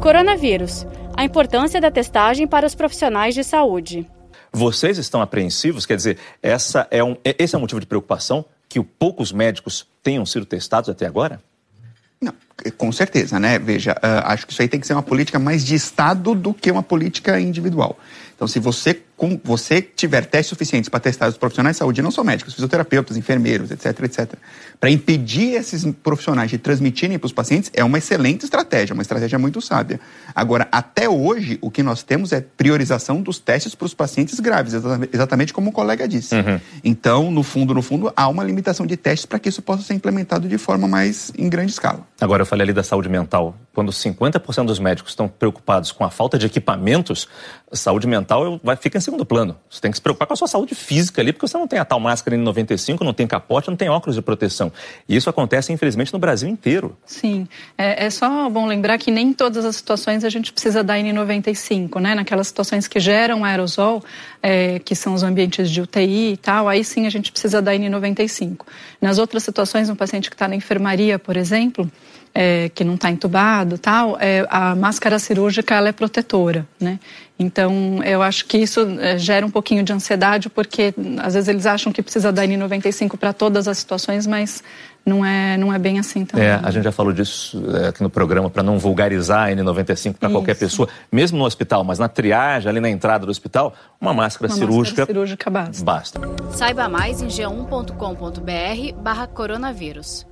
Coronavírus. A importância da testagem para os profissionais de saúde. Vocês estão apreensivos? Quer dizer, essa é um, esse é um motivo de preocupação? Que poucos médicos tenham sido testados até agora? Com certeza, né? Veja, uh, acho que isso aí tem que ser uma política mais de Estado do que uma política individual. Então, se você, com, você tiver testes suficientes para testar os profissionais de saúde, não só médicos, fisioterapeutas, enfermeiros, etc, etc, para impedir esses profissionais de transmitirem para os pacientes, é uma excelente estratégia, uma estratégia muito sábia. Agora, até hoje, o que nós temos é priorização dos testes para os pacientes graves, exatamente como o colega disse. Uhum. Então, no fundo, no fundo, há uma limitação de testes para que isso possa ser implementado de forma mais em grande escala. Agora, eu falei ali da saúde mental. Quando 50% dos médicos estão preocupados com a falta de equipamentos, saúde mental vai, fica em segundo plano. Você tem que se preocupar com a sua saúde física ali, porque você não tem a tal máscara N95, não tem capote, não tem óculos de proteção. E isso acontece, infelizmente, no Brasil inteiro. Sim. É, é só bom lembrar que nem em todas as situações a gente precisa da N95, né? Naquelas situações que geram aerosol, é, que são os ambientes de UTI e tal, aí sim a gente precisa da N95. Nas outras situações, um paciente que está na enfermaria, por exemplo, é, que não está entubado tal, é, a máscara cirúrgica ela é protetora, né? Então, eu acho que isso é, gera um pouquinho de ansiedade, porque às vezes eles acham que precisa da N95 para todas as situações, mas não é, não é bem assim também. É, a gente já falou disso é, aqui no programa para não vulgarizar a N95 para qualquer pessoa, mesmo no hospital, mas na triagem, ali na entrada do hospital, uma máscara uma cirúrgica. Máscara cirúrgica basta. Basta. Saiba mais em g1.com.br/barra coronavírus.